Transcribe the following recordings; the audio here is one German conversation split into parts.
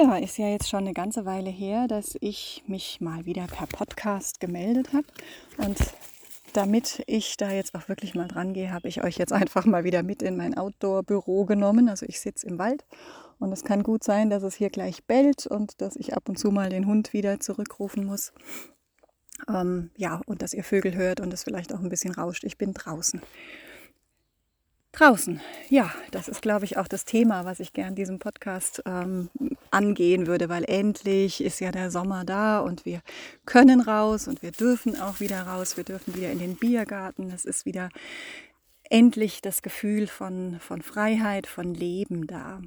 Ja, ist ja jetzt schon eine ganze Weile her, dass ich mich mal wieder per Podcast gemeldet habe. Und damit ich da jetzt auch wirklich mal dran gehe, habe ich euch jetzt einfach mal wieder mit in mein Outdoor-Büro genommen. Also ich sitze im Wald und es kann gut sein, dass es hier gleich bellt und dass ich ab und zu mal den Hund wieder zurückrufen muss. Ähm, ja, und dass ihr Vögel hört und es vielleicht auch ein bisschen rauscht. Ich bin draußen. Draußen, ja, das ist, glaube ich, auch das Thema, was ich gern diesem Podcast ähm, angehen würde, weil endlich ist ja der Sommer da und wir können raus und wir dürfen auch wieder raus, wir dürfen wieder in den Biergarten. Es ist wieder endlich das Gefühl von, von Freiheit, von Leben da.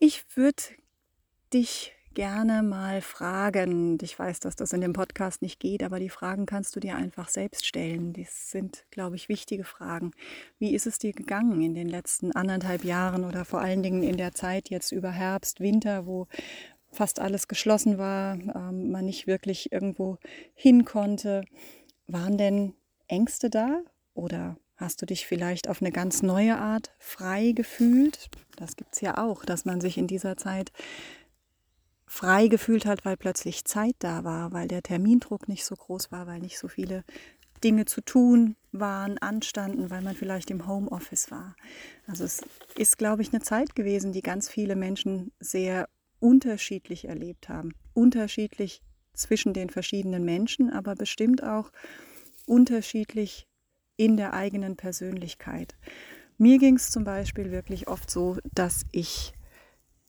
Ich würde dich gerne mal fragen. Ich weiß, dass das in dem Podcast nicht geht, aber die Fragen kannst du dir einfach selbst stellen. Das sind, glaube ich, wichtige Fragen. Wie ist es dir gegangen in den letzten anderthalb Jahren oder vor allen Dingen in der Zeit jetzt über Herbst, Winter, wo fast alles geschlossen war, ähm, man nicht wirklich irgendwo hin konnte? Waren denn Ängste da oder Hast du dich vielleicht auf eine ganz neue Art frei gefühlt? Das gibt es ja auch, dass man sich in dieser Zeit frei gefühlt hat, weil plötzlich Zeit da war, weil der Termindruck nicht so groß war, weil nicht so viele Dinge zu tun waren, anstanden, weil man vielleicht im Homeoffice war. Also es ist, glaube ich, eine Zeit gewesen, die ganz viele Menschen sehr unterschiedlich erlebt haben. Unterschiedlich zwischen den verschiedenen Menschen, aber bestimmt auch unterschiedlich in der eigenen Persönlichkeit. Mir ging es zum Beispiel wirklich oft so, dass ich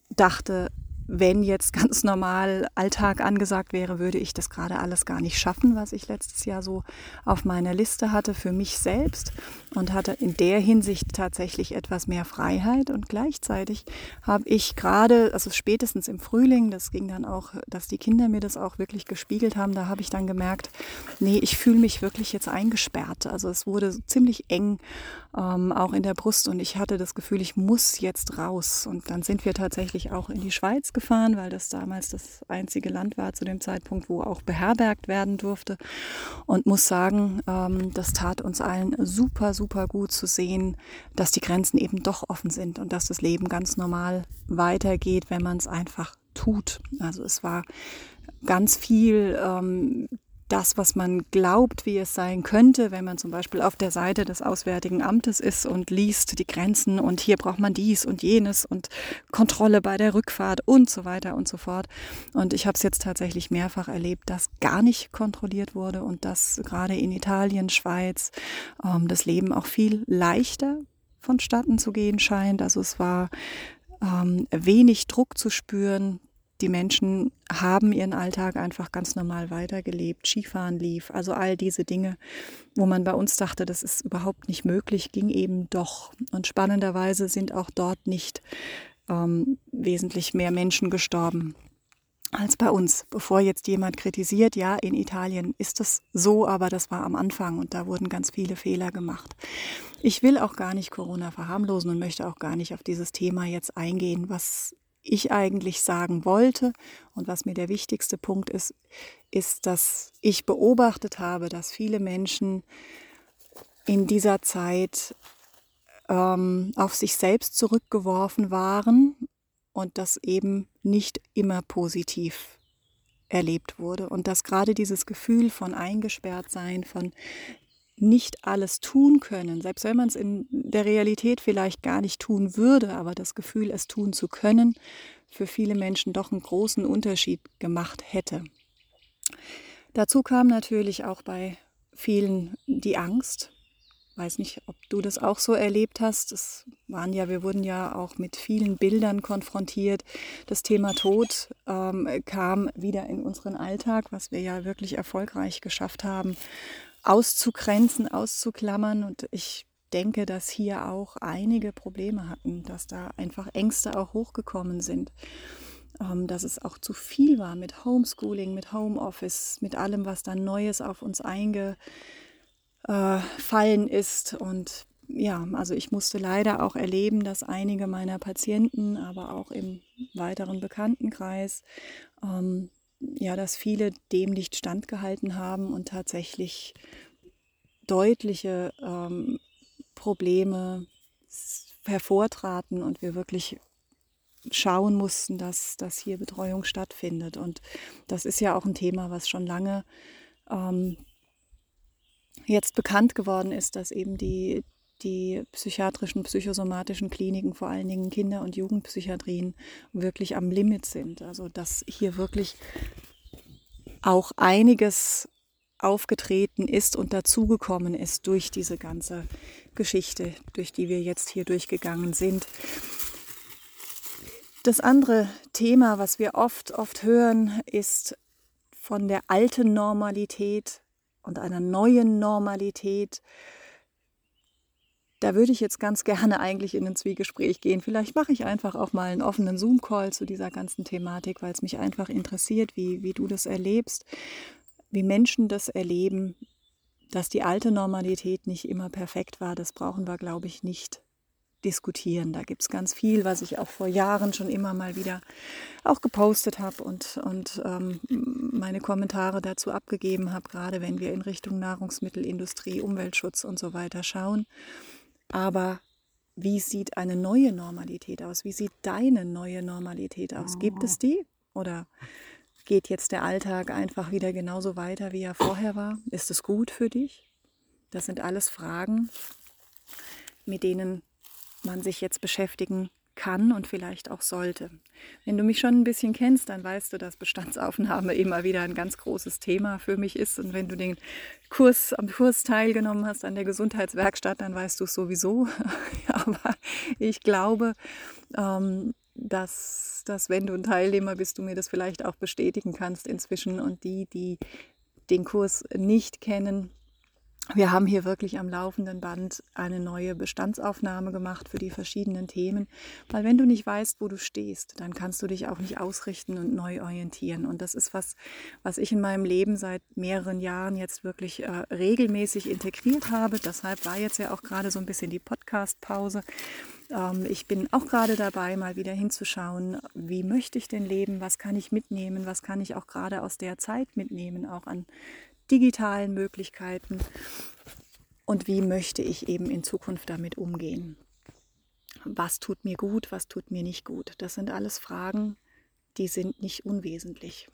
dachte, wenn jetzt ganz normal Alltag angesagt wäre, würde ich das gerade alles gar nicht schaffen, was ich letztes Jahr so auf meiner Liste hatte für mich selbst und hatte in der Hinsicht tatsächlich etwas mehr Freiheit und gleichzeitig habe ich gerade, also spätestens im Frühling, das ging dann auch, dass die Kinder mir das auch wirklich gespiegelt haben, da habe ich dann gemerkt, nee, ich fühle mich wirklich jetzt eingesperrt. Also es wurde ziemlich eng, ähm, auch in der Brust und ich hatte das Gefühl, ich muss jetzt raus und dann sind wir tatsächlich auch in die Schweiz gefahren, weil das damals das einzige Land war zu dem Zeitpunkt, wo auch beherbergt werden durfte. Und muss sagen, ähm, das tat uns allen super, super gut zu sehen, dass die Grenzen eben doch offen sind und dass das Leben ganz normal weitergeht, wenn man es einfach tut. Also es war ganz viel ähm, das, was man glaubt, wie es sein könnte, wenn man zum Beispiel auf der Seite des Auswärtigen Amtes ist und liest die Grenzen und hier braucht man dies und jenes und Kontrolle bei der Rückfahrt und so weiter und so fort. Und ich habe es jetzt tatsächlich mehrfach erlebt, dass gar nicht kontrolliert wurde und dass gerade in Italien, Schweiz ähm, das Leben auch viel leichter vonstatten zu gehen scheint. Also es war ähm, wenig Druck zu spüren, die Menschen haben ihren Alltag einfach ganz normal weitergelebt. Skifahren lief, also all diese Dinge, wo man bei uns dachte, das ist überhaupt nicht möglich, ging eben doch. Und spannenderweise sind auch dort nicht ähm, wesentlich mehr Menschen gestorben als bei uns. Bevor jetzt jemand kritisiert, ja, in Italien ist das so, aber das war am Anfang und da wurden ganz viele Fehler gemacht. Ich will auch gar nicht Corona verharmlosen und möchte auch gar nicht auf dieses Thema jetzt eingehen. Was ich eigentlich sagen wollte. Und was mir der wichtigste Punkt ist, ist, dass ich beobachtet habe, dass viele Menschen in dieser Zeit ähm, auf sich selbst zurückgeworfen waren und das eben nicht immer positiv erlebt wurde. Und dass gerade dieses Gefühl von eingesperrt sein, von nicht alles tun können, selbst wenn man es in der Realität vielleicht gar nicht tun würde, aber das Gefühl, es tun zu können, für viele Menschen doch einen großen Unterschied gemacht hätte. Dazu kam natürlich auch bei vielen die Angst. Weiß nicht, ob du das auch so erlebt hast. Es waren ja, wir wurden ja auch mit vielen Bildern konfrontiert. Das Thema Tod ähm, kam wieder in unseren Alltag, was wir ja wirklich erfolgreich geschafft haben auszugrenzen, auszuklammern. Und ich denke, dass hier auch einige Probleme hatten, dass da einfach Ängste auch hochgekommen sind, ähm, dass es auch zu viel war mit Homeschooling, mit Homeoffice, mit allem, was da Neues auf uns eingefallen ist. Und ja, also ich musste leider auch erleben, dass einige meiner Patienten, aber auch im weiteren Bekanntenkreis, ähm, ja, dass viele dem nicht standgehalten haben und tatsächlich deutliche ähm, Probleme hervortraten und wir wirklich schauen mussten, dass, dass hier Betreuung stattfindet. Und das ist ja auch ein Thema, was schon lange ähm, jetzt bekannt geworden ist, dass eben die, die psychiatrischen, psychosomatischen Kliniken, vor allen Dingen Kinder- und Jugendpsychiatrien, wirklich am Limit sind. Also dass hier wirklich auch einiges aufgetreten ist und dazugekommen ist durch diese ganze Geschichte, durch die wir jetzt hier durchgegangen sind. Das andere Thema, was wir oft, oft hören, ist von der alten Normalität und einer neuen Normalität. Da würde ich jetzt ganz gerne eigentlich in ein Zwiegespräch gehen. Vielleicht mache ich einfach auch mal einen offenen Zoom-Call zu dieser ganzen Thematik, weil es mich einfach interessiert, wie, wie du das erlebst, wie Menschen das erleben, dass die alte Normalität nicht immer perfekt war. Das brauchen wir, glaube ich, nicht diskutieren. Da gibt es ganz viel, was ich auch vor Jahren schon immer mal wieder auch gepostet habe und, und ähm, meine Kommentare dazu abgegeben habe, gerade wenn wir in Richtung Nahrungsmittelindustrie, Umweltschutz und so weiter schauen. Aber wie sieht eine neue Normalität aus? Wie sieht deine neue Normalität aus? Gibt es die? Oder geht jetzt der Alltag einfach wieder genauso weiter, wie er vorher war? Ist es gut für dich? Das sind alles Fragen, mit denen man sich jetzt beschäftigen kann und vielleicht auch sollte. Wenn du mich schon ein bisschen kennst, dann weißt du, dass Bestandsaufnahme immer wieder ein ganz großes Thema für mich ist. Und wenn du den Kurs am Kurs teilgenommen hast an der Gesundheitswerkstatt, dann weißt du es sowieso. Aber ich glaube, ähm, dass, dass wenn du ein Teilnehmer bist, du mir das vielleicht auch bestätigen kannst inzwischen. Und die, die den Kurs nicht kennen, wir haben hier wirklich am laufenden Band eine neue Bestandsaufnahme gemacht für die verschiedenen Themen, weil wenn du nicht weißt, wo du stehst, dann kannst du dich auch nicht ausrichten und neu orientieren. Und das ist was, was ich in meinem Leben seit mehreren Jahren jetzt wirklich äh, regelmäßig integriert habe. Deshalb war jetzt ja auch gerade so ein bisschen die Podcast-Pause. Ähm, ich bin auch gerade dabei, mal wieder hinzuschauen, wie möchte ich denn leben, was kann ich mitnehmen, was kann ich auch gerade aus der Zeit mitnehmen, auch an digitalen Möglichkeiten und wie möchte ich eben in Zukunft damit umgehen. Was tut mir gut, was tut mir nicht gut? Das sind alles Fragen, die sind nicht unwesentlich.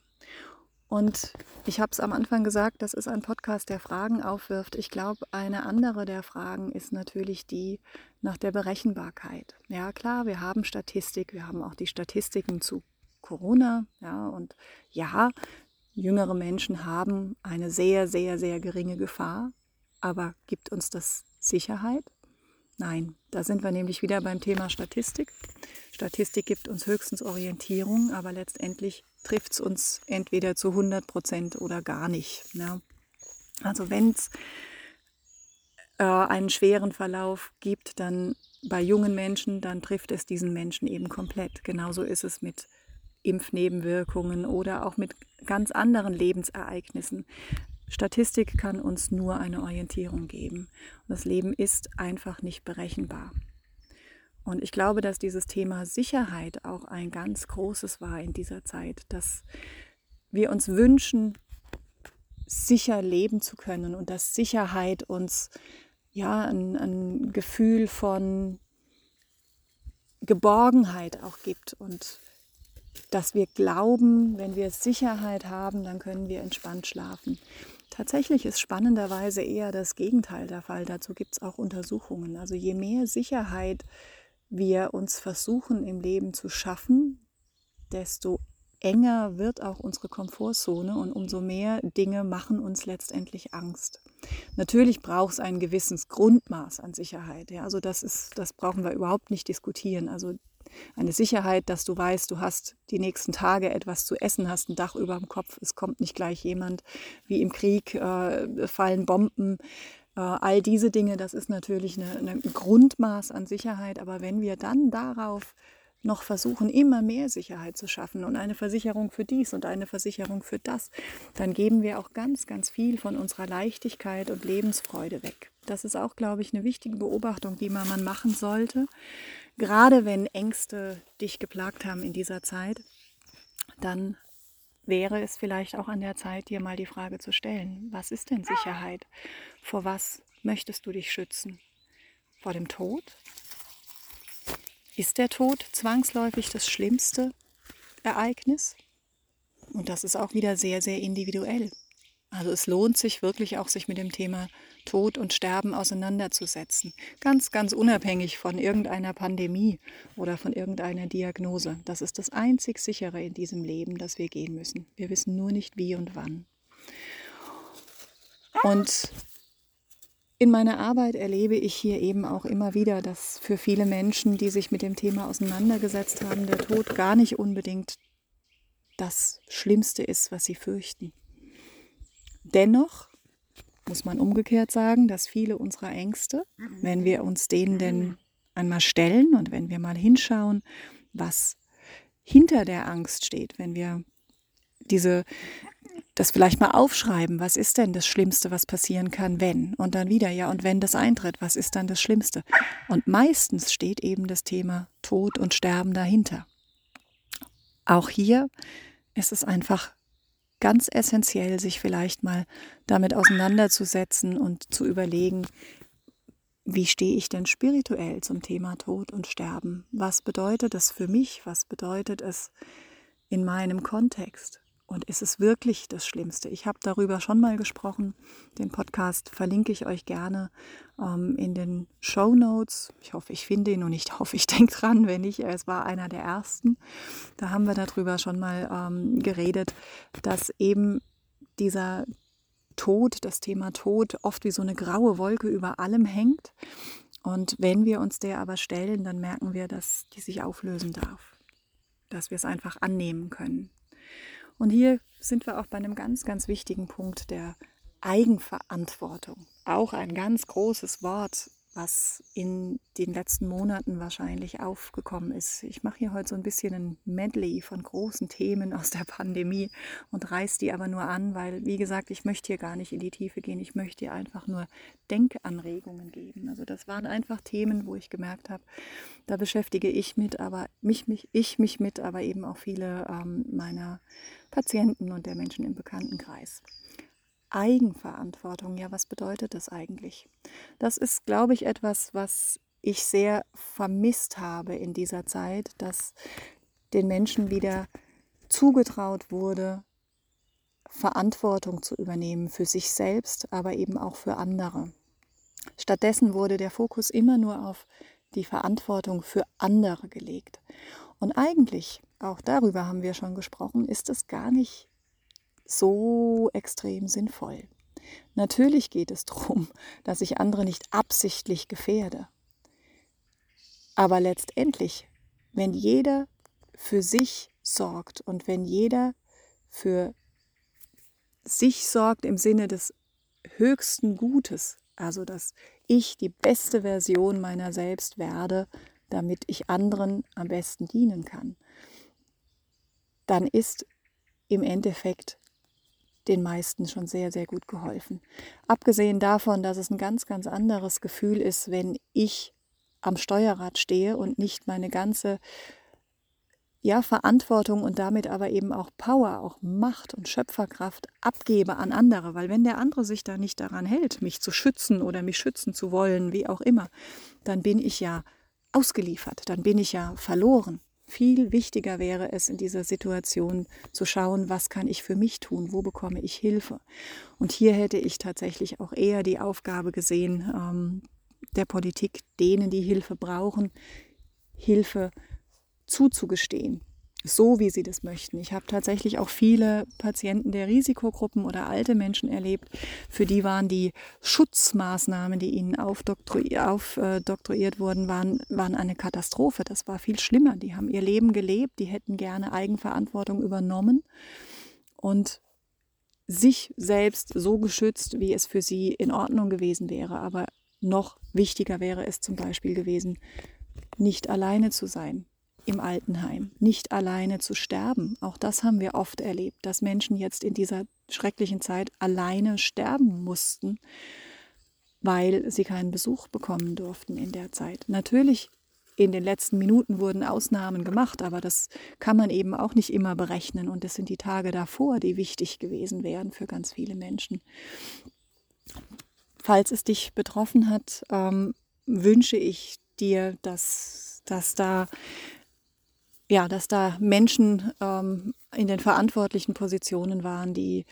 Und ich habe es am Anfang gesagt, das ist ein Podcast, der Fragen aufwirft. Ich glaube, eine andere der Fragen ist natürlich die nach der Berechenbarkeit. Ja, klar, wir haben Statistik, wir haben auch die Statistiken zu Corona. Ja, und ja, jüngere Menschen haben eine sehr, sehr, sehr geringe Gefahr. Aber gibt uns das Sicherheit? Nein, da sind wir nämlich wieder beim Thema Statistik. Statistik gibt uns höchstens Orientierung, aber letztendlich trifft es uns entweder zu 100 Prozent oder gar nicht. Ja. Also wenn es äh, einen schweren Verlauf gibt, dann bei jungen Menschen, dann trifft es diesen Menschen eben komplett. Genauso ist es mit Impfnebenwirkungen oder auch mit ganz anderen Lebensereignissen. Statistik kann uns nur eine Orientierung geben. das Leben ist einfach nicht berechenbar. Und ich glaube, dass dieses Thema Sicherheit auch ein ganz großes war in dieser Zeit, dass wir uns wünschen, sicher leben zu können und dass Sicherheit uns ja ein, ein Gefühl von Geborgenheit auch gibt und dass wir glauben, wenn wir Sicherheit haben, dann können wir entspannt schlafen. Tatsächlich ist spannenderweise eher das Gegenteil der Fall. Dazu gibt es auch Untersuchungen. Also je mehr Sicherheit wir uns versuchen im Leben zu schaffen, desto enger wird auch unsere Komfortzone und umso mehr Dinge machen uns letztendlich Angst. Natürlich braucht es ein gewisses Grundmaß an Sicherheit. Ja, also das ist, das brauchen wir überhaupt nicht diskutieren. Also eine Sicherheit, dass du weißt, du hast die nächsten Tage etwas zu essen, hast ein Dach über dem Kopf, es kommt nicht gleich jemand wie im Krieg, äh, fallen Bomben, Äh, all diese Dinge, das ist natürlich ein Grundmaß an Sicherheit, aber wenn wir dann darauf noch versuchen, immer mehr Sicherheit zu schaffen und eine Versicherung für dies und eine Versicherung für das, dann geben wir auch ganz, ganz viel von unserer Leichtigkeit und Lebensfreude weg. Das ist auch, glaube ich, eine wichtige Beobachtung, die man machen sollte. Gerade wenn Ängste dich geplagt haben in dieser Zeit, dann wäre es vielleicht auch an der Zeit, dir mal die Frage zu stellen, was ist denn Sicherheit? Vor was möchtest du dich schützen? Vor dem Tod? Ist der Tod zwangsläufig das schlimmste Ereignis? Und das ist auch wieder sehr, sehr individuell. Also es lohnt sich wirklich auch, sich mit dem Thema Tod und Sterben auseinanderzusetzen. Ganz, ganz unabhängig von irgendeiner Pandemie oder von irgendeiner Diagnose. Das ist das einzig sichere in diesem Leben, das wir gehen müssen. Wir wissen nur nicht wie und wann. Und in meiner Arbeit erlebe ich hier eben auch immer wieder, dass für viele Menschen, die sich mit dem Thema auseinandergesetzt haben, der Tod gar nicht unbedingt das Schlimmste ist, was sie fürchten. Dennoch muss man umgekehrt sagen, dass viele unserer Ängste, wenn wir uns denen denn einmal stellen und wenn wir mal hinschauen, was hinter der Angst steht, wenn wir diese das vielleicht mal aufschreiben, was ist denn das Schlimmste, was passieren kann, wenn? Und dann wieder, ja, und wenn das eintritt, was ist dann das Schlimmste? Und meistens steht eben das Thema Tod und Sterben dahinter. Auch hier ist es einfach ganz essentiell, sich vielleicht mal damit auseinanderzusetzen und zu überlegen, wie stehe ich denn spirituell zum Thema Tod und Sterben? Was bedeutet es für mich? Was bedeutet es in meinem Kontext? Und ist es wirklich das Schlimmste? Ich habe darüber schon mal gesprochen. Den Podcast verlinke ich euch gerne ähm, in den Show Notes. Ich hoffe, ich finde ihn und ich hoffe, ich denke dran, wenn nicht. Es war einer der ersten. Da haben wir darüber schon mal ähm, geredet, dass eben dieser Tod, das Thema Tod, oft wie so eine graue Wolke über allem hängt. Und wenn wir uns der aber stellen, dann merken wir, dass die sich auflösen darf. Dass wir es einfach annehmen können und hier sind wir auch bei einem ganz, ganz wichtigen Punkt der Eigenverantwortung. Auch ein ganz großes Wort, was in den letzten Monaten wahrscheinlich aufgekommen ist. Ich mache hier heute so ein bisschen ein Medley von großen Themen aus der Pandemie und reiß die aber nur an, weil, wie gesagt, ich möchte hier gar nicht in die Tiefe gehen. Ich möchte hier einfach nur Denkanregungen geben. Also das waren einfach Themen, wo ich gemerkt habe, da beschäftige ich mit, aber mich, mich, ich mich mit, aber eben auch viele ähm, meiner Patienten und der Menschen im Bekanntenkreis. Eigenverantwortung, ja, was bedeutet das eigentlich? Das ist, glaube ich, etwas, was ich sehr vermisst habe in dieser Zeit, dass den Menschen wieder zugetraut wurde, Verantwortung zu übernehmen für sich selbst, aber eben auch für andere. Stattdessen wurde der Fokus immer nur auf die Verantwortung für andere gelegt. Und eigentlich auch darüber haben wir schon gesprochen, ist es gar nicht so extrem sinnvoll. Natürlich geht es darum, dass ich andere nicht absichtlich gefährde. Aber letztendlich, wenn jeder für sich sorgt und wenn jeder für sich sorgt im Sinne des höchsten Gutes, also dass ich die beste Version meiner selbst werde, damit ich anderen am besten dienen kann, dann ist im Endeffekt den meisten schon sehr, sehr gut geholfen. Abgesehen davon, dass es ein ganz, ganz anderes Gefühl ist, wenn ich am Steuerrad stehe und nicht meine ganze ja, Verantwortung und damit aber eben auch Power, auch Macht und Schöpferkraft abgebe an andere, weil wenn der andere sich da nicht daran hält, mich zu schützen oder mich schützen zu wollen, wie auch immer, dann bin ich ja ausgeliefert, dann bin ich ja verloren. Viel wichtiger wäre es in dieser Situation zu schauen, was kann ich für mich tun, wo bekomme ich Hilfe. Und hier hätte ich tatsächlich auch eher die Aufgabe gesehen, ähm, der Politik, denen, die Hilfe brauchen, Hilfe zuzugestehen so, wie sie das möchten. Ich habe tatsächlich auch viele Patienten der Risikogruppen oder alte Menschen erlebt, für die waren die Schutzmaßnahmen, die ihnen aufdoktroyiert wurden, waren, waren eine Katastrophe. Das war viel schlimmer. Die haben ihr Leben gelebt, die hätten gerne Eigenverantwortung übernommen und sich selbst so geschützt, wie es für sie in Ordnung gewesen wäre. Aber noch wichtiger wäre es zum Beispiel gewesen, nicht alleine zu sein im Altenheim, nicht alleine zu sterben. Auch das haben wir oft erlebt, dass Menschen jetzt in dieser schrecklichen Zeit alleine sterben mussten, weil sie keinen Besuch bekommen durften in der Zeit. Natürlich in den letzten Minuten wurden Ausnahmen gemacht, aber das kann man eben auch nicht immer berechnen. Und es sind die Tage davor, die wichtig gewesen wären für ganz viele Menschen. Falls es dich betroffen hat, ähm, wünsche ich dir, dass, dass da ja, dass da Menschen ähm, in den verantwortlichen Positionen waren, die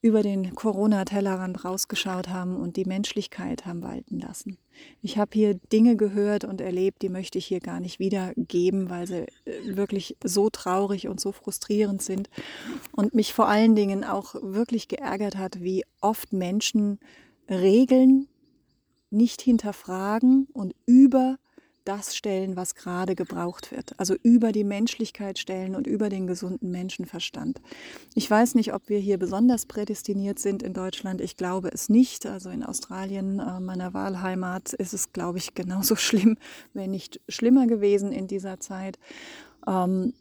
über den Corona-Tellerrand rausgeschaut haben und die Menschlichkeit haben walten lassen. Ich habe hier Dinge gehört und erlebt, die möchte ich hier gar nicht wiedergeben, weil sie äh, wirklich so traurig und so frustrierend sind und mich vor allen Dingen auch wirklich geärgert hat, wie oft Menschen Regeln nicht hinterfragen und über das stellen, was gerade gebraucht wird. Also über die Menschlichkeit stellen und über den gesunden Menschenverstand. Ich weiß nicht, ob wir hier besonders prädestiniert sind in Deutschland. Ich glaube es nicht. Also in Australien, äh, meiner Wahlheimat, ist es, glaube ich, genauso schlimm, wenn nicht schlimmer gewesen in dieser Zeit. Ähm,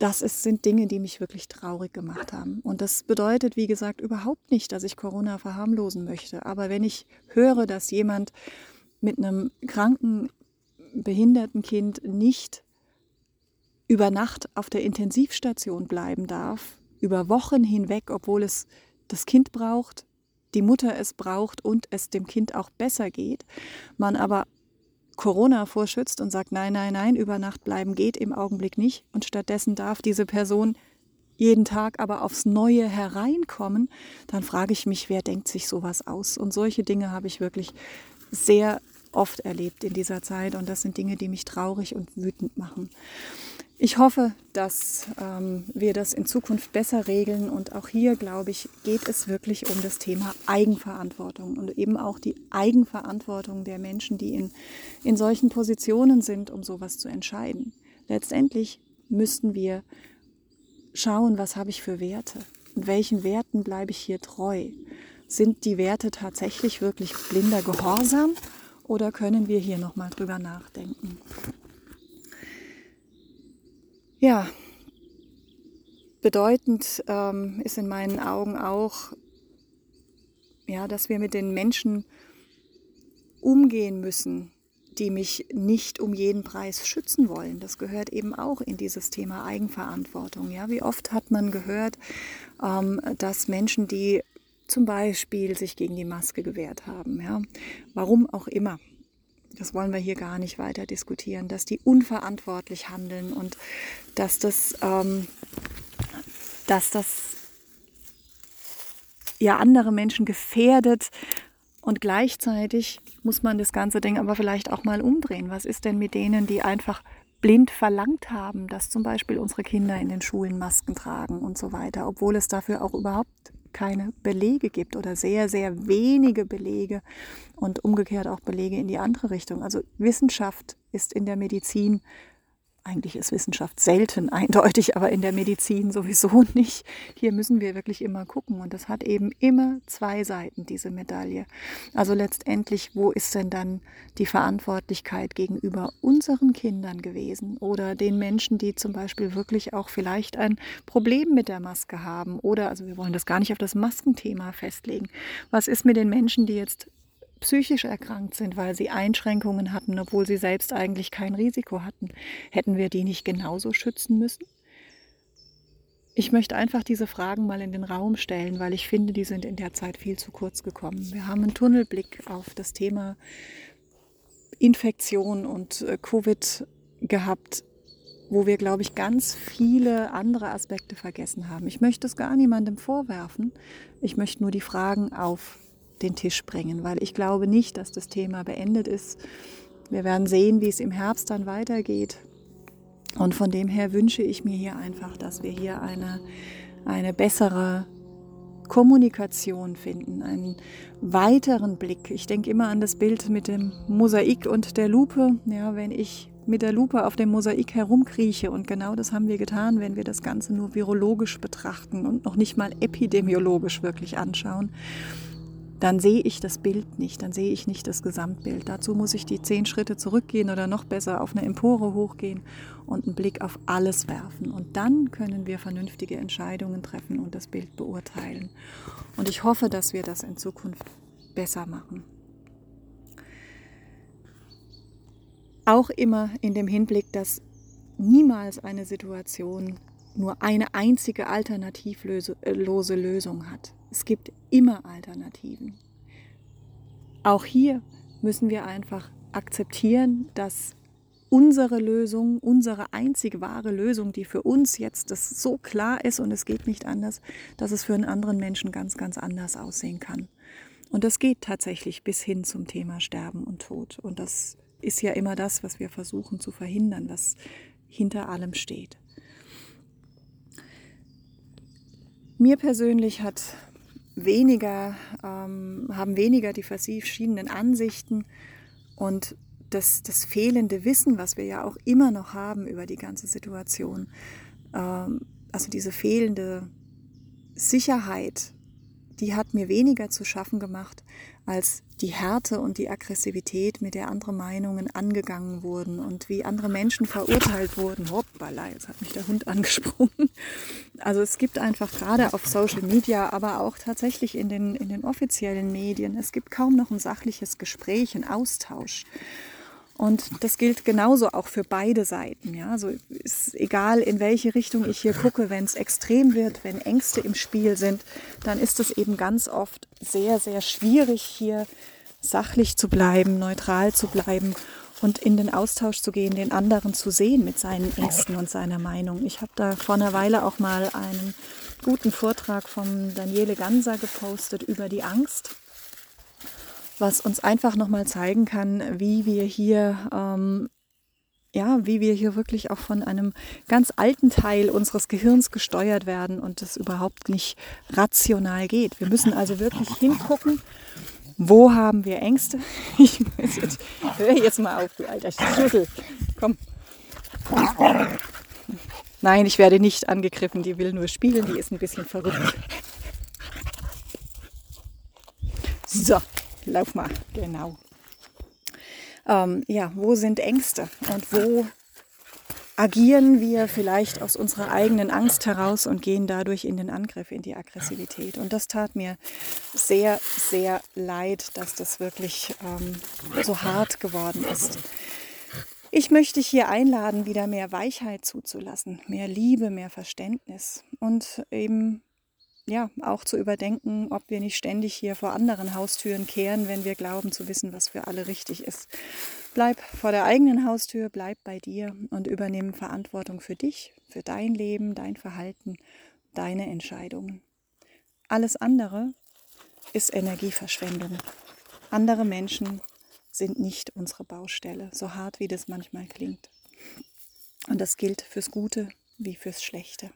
das ist, sind Dinge, die mich wirklich traurig gemacht haben. Und das bedeutet, wie gesagt, überhaupt nicht, dass ich Corona verharmlosen möchte. Aber wenn ich höre, dass jemand mit einem kranken, behinderten Kind nicht über Nacht auf der Intensivstation bleiben darf, über Wochen hinweg, obwohl es das Kind braucht, die Mutter es braucht und es dem Kind auch besser geht, man aber Corona vorschützt und sagt, nein, nein, nein, über Nacht bleiben geht im Augenblick nicht. Und stattdessen darf diese Person jeden Tag aber aufs Neue hereinkommen, dann frage ich mich, wer denkt sich sowas aus? Und solche Dinge habe ich wirklich sehr oft erlebt in dieser Zeit und das sind Dinge, die mich traurig und wütend machen. Ich hoffe, dass ähm, wir das in Zukunft besser regeln und auch hier, glaube ich, geht es wirklich um das Thema Eigenverantwortung und eben auch die Eigenverantwortung der Menschen, die in, in solchen Positionen sind, um sowas zu entscheiden. Letztendlich müssten wir schauen, was habe ich für Werte und welchen Werten bleibe ich hier treu. Sind die Werte tatsächlich wirklich blinder Gehorsam oder können wir hier nochmal drüber nachdenken? Ja, bedeutend ähm, ist in meinen Augen auch, ja, dass wir mit den Menschen umgehen müssen, die mich nicht um jeden Preis schützen wollen. Das gehört eben auch in dieses Thema Eigenverantwortung. Ja, wie oft hat man gehört, ähm, dass Menschen, die zum Beispiel sich gegen die Maske gewehrt haben. Ja? Warum auch immer. Das wollen wir hier gar nicht weiter diskutieren, dass die unverantwortlich handeln und dass das, ähm, dass das ja andere Menschen gefährdet und gleichzeitig muss man das ganze Ding aber vielleicht auch mal umdrehen. Was ist denn mit denen, die einfach blind verlangt haben, dass zum Beispiel unsere Kinder in den Schulen Masken tragen und so weiter, obwohl es dafür auch überhaupt keine Belege gibt oder sehr, sehr wenige Belege und umgekehrt auch Belege in die andere Richtung. Also Wissenschaft ist in der Medizin eigentlich ist Wissenschaft selten eindeutig, aber in der Medizin sowieso nicht. Hier müssen wir wirklich immer gucken. Und das hat eben immer zwei Seiten, diese Medaille. Also letztendlich, wo ist denn dann die Verantwortlichkeit gegenüber unseren Kindern gewesen oder den Menschen, die zum Beispiel wirklich auch vielleicht ein Problem mit der Maske haben? Oder, also wir wollen das gar nicht auf das Maskenthema festlegen. Was ist mit den Menschen, die jetzt psychisch erkrankt sind, weil sie Einschränkungen hatten, obwohl sie selbst eigentlich kein Risiko hatten. Hätten wir die nicht genauso schützen müssen? Ich möchte einfach diese Fragen mal in den Raum stellen, weil ich finde, die sind in der Zeit viel zu kurz gekommen. Wir haben einen Tunnelblick auf das Thema Infektion und äh, Covid gehabt, wo wir, glaube ich, ganz viele andere Aspekte vergessen haben. Ich möchte es gar niemandem vorwerfen. Ich möchte nur die Fragen auf den Tisch bringen, weil ich glaube nicht, dass das Thema beendet ist. Wir werden sehen, wie es im Herbst dann weitergeht. Und von dem her wünsche ich mir hier einfach, dass wir hier eine, eine bessere Kommunikation finden, einen weiteren Blick. Ich denke immer an das Bild mit dem Mosaik und der Lupe. Ja, wenn ich mit der Lupe auf dem Mosaik herumkrieche. Und genau das haben wir getan, wenn wir das Ganze nur virologisch betrachten und noch nicht mal epidemiologisch wirklich anschauen. Dann sehe ich das Bild nicht, dann sehe ich nicht das Gesamtbild. Dazu muss ich die zehn Schritte zurückgehen oder noch besser auf eine Empore hochgehen und einen Blick auf alles werfen. Und dann können wir vernünftige Entscheidungen treffen und das Bild beurteilen. Und ich hoffe, dass wir das in Zukunft besser machen. Auch immer in dem Hinblick, dass niemals eine Situation nur eine einzige alternativlose Lösung hat. Es gibt immer Alternativen. Auch hier müssen wir einfach akzeptieren, dass unsere Lösung, unsere einzige wahre Lösung, die für uns jetzt das so klar ist und es geht nicht anders, dass es für einen anderen Menschen ganz, ganz anders aussehen kann. Und das geht tatsächlich bis hin zum Thema Sterben und Tod. Und das ist ja immer das, was wir versuchen zu verhindern, was hinter allem steht. Mir persönlich hat weniger, ähm, haben weniger die verschiedenen Ansichten und das, das fehlende Wissen, was wir ja auch immer noch haben über die ganze Situation, ähm, also diese fehlende Sicherheit, die hat mir weniger zu schaffen gemacht, als die Härte und die Aggressivität, mit der andere Meinungen angegangen wurden und wie andere Menschen verurteilt wurden. Hoppala, jetzt hat mich der Hund angesprungen. Also es gibt einfach gerade auf Social Media, aber auch tatsächlich in den, in den offiziellen Medien, es gibt kaum noch ein sachliches Gespräch, ein Austausch. Und das gilt genauso auch für beide Seiten. Ja, also ist egal, in welche Richtung ich hier gucke, wenn es extrem wird, wenn Ängste im Spiel sind, dann ist es eben ganz oft sehr, sehr schwierig, hier sachlich zu bleiben, neutral zu bleiben und in den Austausch zu gehen, den anderen zu sehen mit seinen Ängsten und seiner Meinung. Ich habe da vor einer Weile auch mal einen guten Vortrag vom Daniele Ganser gepostet über die Angst was uns einfach nochmal zeigen kann, wie wir hier, ähm, ja, wie wir hier wirklich auch von einem ganz alten Teil unseres Gehirns gesteuert werden und das überhaupt nicht rational geht. Wir müssen also wirklich hingucken, wo haben wir Ängste? Ich muss jetzt, hör jetzt mal auf, du alter Schüssel. Komm. Nein, ich werde nicht angegriffen, die will nur spielen, die ist ein bisschen verrückt. So, lauf mal, genau. Ähm, ja, wo sind Ängste und wo agieren wir vielleicht aus unserer eigenen Angst heraus und gehen dadurch in den Angriff, in die Aggressivität. Und das tat mir sehr, sehr leid, dass das wirklich ähm, so hart geworden ist. Ich möchte dich hier einladen, wieder mehr Weichheit zuzulassen, mehr Liebe, mehr Verständnis und eben ja, auch zu überdenken, ob wir nicht ständig hier vor anderen Haustüren kehren, wenn wir glauben zu wissen, was für alle richtig ist. Bleib vor der eigenen Haustür, bleib bei dir und übernimm Verantwortung für dich, für dein Leben, dein Verhalten, deine Entscheidungen. Alles andere ist Energieverschwendung. Andere Menschen sind nicht unsere Baustelle, so hart wie das manchmal klingt. Und das gilt fürs Gute wie fürs Schlechte.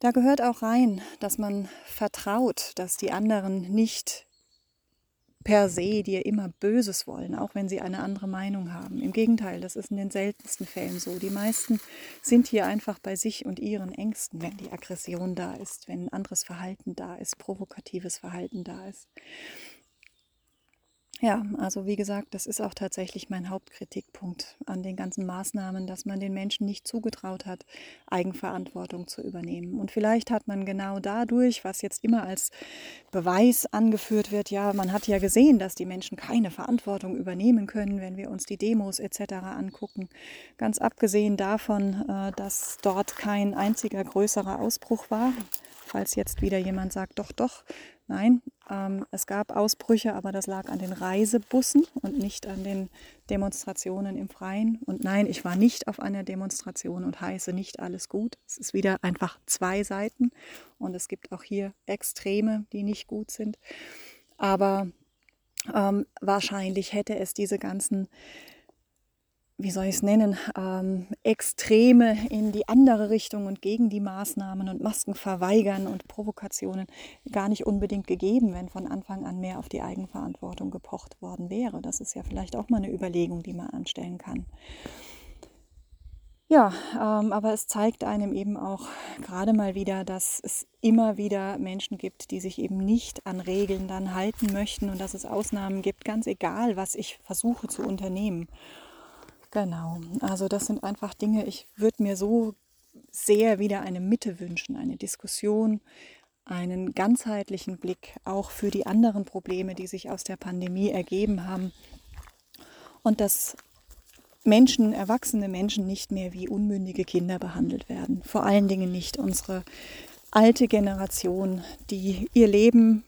Da gehört auch rein, dass man vertraut, dass die anderen nicht per se dir immer Böses wollen, auch wenn sie eine andere Meinung haben. Im Gegenteil, das ist in den seltensten Fällen so. Die meisten sind hier einfach bei sich und ihren Ängsten, wenn die Aggression da ist, wenn anderes Verhalten da ist, provokatives Verhalten da ist. Ja, also wie gesagt, das ist auch tatsächlich mein Hauptkritikpunkt an den ganzen Maßnahmen, dass man den Menschen nicht zugetraut hat, Eigenverantwortung zu übernehmen. Und vielleicht hat man genau dadurch, was jetzt immer als Beweis angeführt wird, ja, man hat ja gesehen, dass die Menschen keine Verantwortung übernehmen können, wenn wir uns die Demos etc. angucken. Ganz abgesehen davon, äh, dass dort kein einziger größerer Ausbruch war. Falls jetzt wieder jemand sagt, doch, doch, Nein, ähm, es gab Ausbrüche, aber das lag an den Reisebussen und nicht an den Demonstrationen im Freien. Und nein, ich war nicht auf einer Demonstration und heiße nicht alles gut. Es ist wieder einfach zwei Seiten und es gibt auch hier Extreme, die nicht gut sind. Aber ähm, wahrscheinlich hätte es diese ganzen wie soll ich es nennen, ähm, Extreme in die andere Richtung und gegen die Maßnahmen und Masken verweigern und Provokationen gar nicht unbedingt gegeben, wenn von Anfang an mehr auf die Eigenverantwortung gepocht worden wäre. Das ist ja vielleicht auch mal eine Überlegung, die man anstellen kann. Ja, ähm, aber es zeigt einem eben auch gerade mal wieder, dass es immer wieder Menschen gibt, die sich eben nicht an Regeln dann halten möchten und dass es Ausnahmen gibt, ganz egal, was ich versuche zu unternehmen. Genau, also das sind einfach Dinge, ich würde mir so sehr wieder eine Mitte wünschen, eine Diskussion, einen ganzheitlichen Blick auch für die anderen Probleme, die sich aus der Pandemie ergeben haben. Und dass Menschen, erwachsene Menschen nicht mehr wie unmündige Kinder behandelt werden. Vor allen Dingen nicht unsere alte Generation, die ihr Leben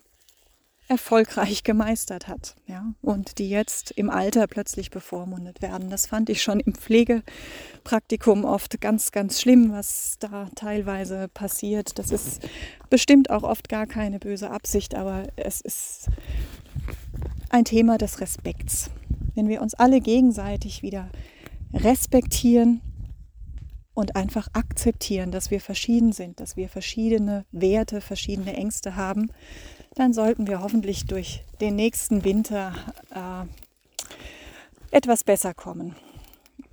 erfolgreich gemeistert hat. Ja, und die jetzt im Alter plötzlich bevormundet werden. Das fand ich schon im Pflegepraktikum oft ganz, ganz schlimm, was da teilweise passiert. Das ist bestimmt auch oft gar keine böse Absicht, aber es ist ein Thema des Respekts. Wenn wir uns alle gegenseitig wieder respektieren und einfach akzeptieren, dass wir verschieden sind, dass wir verschiedene Werte, verschiedene Ängste haben, dann sollten wir hoffentlich durch den nächsten Winter äh, etwas besser kommen.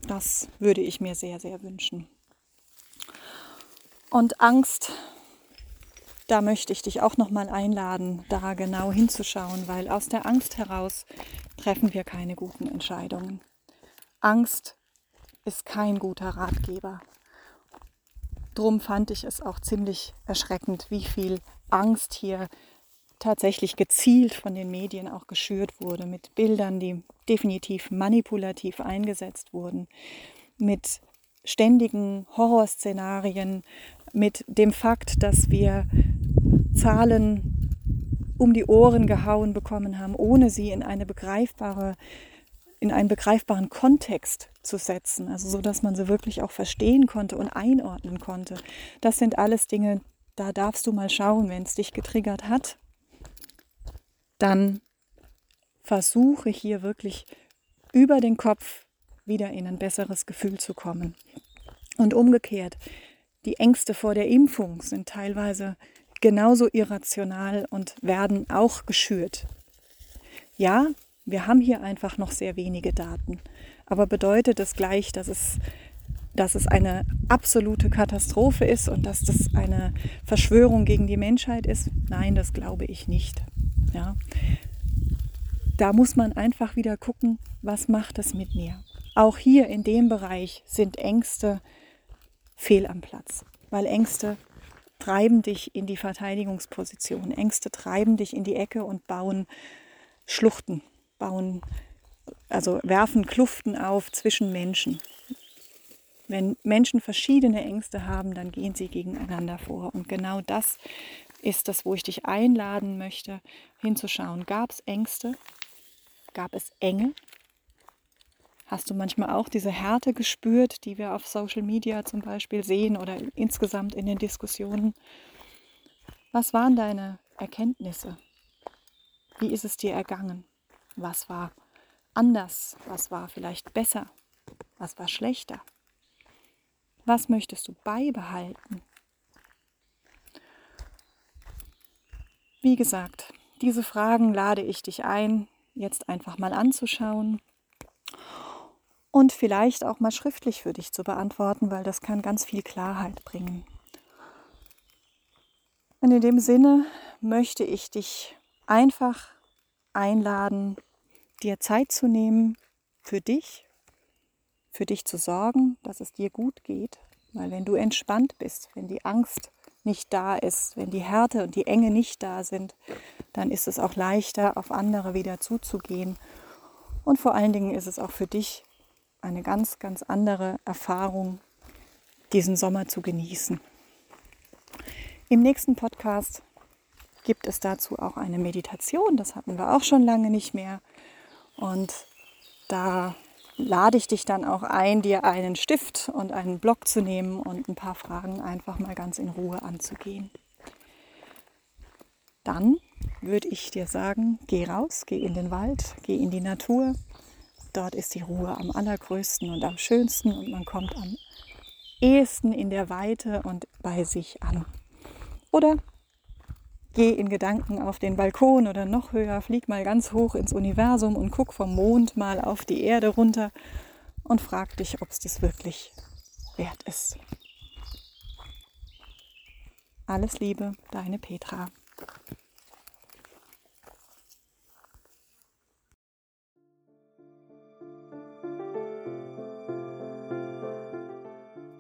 Das würde ich mir sehr, sehr wünschen. Und Angst, da möchte ich dich auch noch mal einladen, da genau hinzuschauen, weil aus der Angst heraus treffen wir keine guten Entscheidungen. Angst ist kein guter Ratgeber. Drum fand ich es auch ziemlich erschreckend, wie viel Angst hier tatsächlich gezielt von den Medien auch geschürt wurde, mit Bildern, die definitiv manipulativ eingesetzt wurden, mit ständigen Horrorszenarien, mit dem Fakt, dass wir Zahlen um die Ohren gehauen bekommen haben, ohne sie in eine begreifbare in einen begreifbaren Kontext zu setzen, also so, dass man sie wirklich auch verstehen konnte und einordnen konnte. Das sind alles Dinge, da darfst du mal schauen, wenn es dich getriggert hat dann versuche hier wirklich über den Kopf wieder in ein besseres Gefühl zu kommen. Und umgekehrt, die Ängste vor der Impfung sind teilweise genauso irrational und werden auch geschürt. Ja, wir haben hier einfach noch sehr wenige Daten, aber bedeutet es gleich, dass es, dass es eine absolute Katastrophe ist und dass das eine Verschwörung gegen die Menschheit ist? Nein, das glaube ich nicht. Ja. Da muss man einfach wieder gucken, was macht es mit mir. Auch hier in dem Bereich sind Ängste fehl am Platz, weil Ängste treiben dich in die Verteidigungsposition. Ängste treiben dich in die Ecke und bauen Schluchten, bauen, also werfen Kluften auf zwischen Menschen. Wenn Menschen verschiedene Ängste haben, dann gehen sie gegeneinander vor. Und genau das ist das, wo ich dich einladen möchte, hinzuschauen. Gab es Ängste? Gab es Enge? Hast du manchmal auch diese Härte gespürt, die wir auf Social Media zum Beispiel sehen oder insgesamt in den Diskussionen? Was waren deine Erkenntnisse? Wie ist es dir ergangen? Was war anders? Was war vielleicht besser? Was war schlechter? Was möchtest du beibehalten? Wie gesagt, diese Fragen lade ich dich ein, jetzt einfach mal anzuschauen und vielleicht auch mal schriftlich für dich zu beantworten, weil das kann ganz viel Klarheit bringen. Und in dem Sinne möchte ich dich einfach einladen, dir Zeit zu nehmen für dich, für dich zu sorgen, dass es dir gut geht. Weil wenn du entspannt bist, wenn die Angst nicht da ist, wenn die Härte und die Enge nicht da sind, dann ist es auch leichter, auf andere wieder zuzugehen. Und vor allen Dingen ist es auch für dich eine ganz, ganz andere Erfahrung, diesen Sommer zu genießen. Im nächsten Podcast gibt es dazu auch eine Meditation. Das hatten wir auch schon lange nicht mehr. Und da lade ich dich dann auch ein, dir einen Stift und einen Block zu nehmen und ein paar Fragen einfach mal ganz in Ruhe anzugehen. Dann würde ich dir sagen, geh raus, geh in den Wald, geh in die Natur. dort ist die Ruhe am allergrößten und am schönsten und man kommt am ehesten in der Weite und bei sich an. Oder geh in Gedanken auf den Balkon oder noch höher, flieg mal ganz hoch ins Universum und guck vom Mond mal auf die Erde runter und frag dich, ob es das wirklich wert ist. Alles Liebe, deine Petra.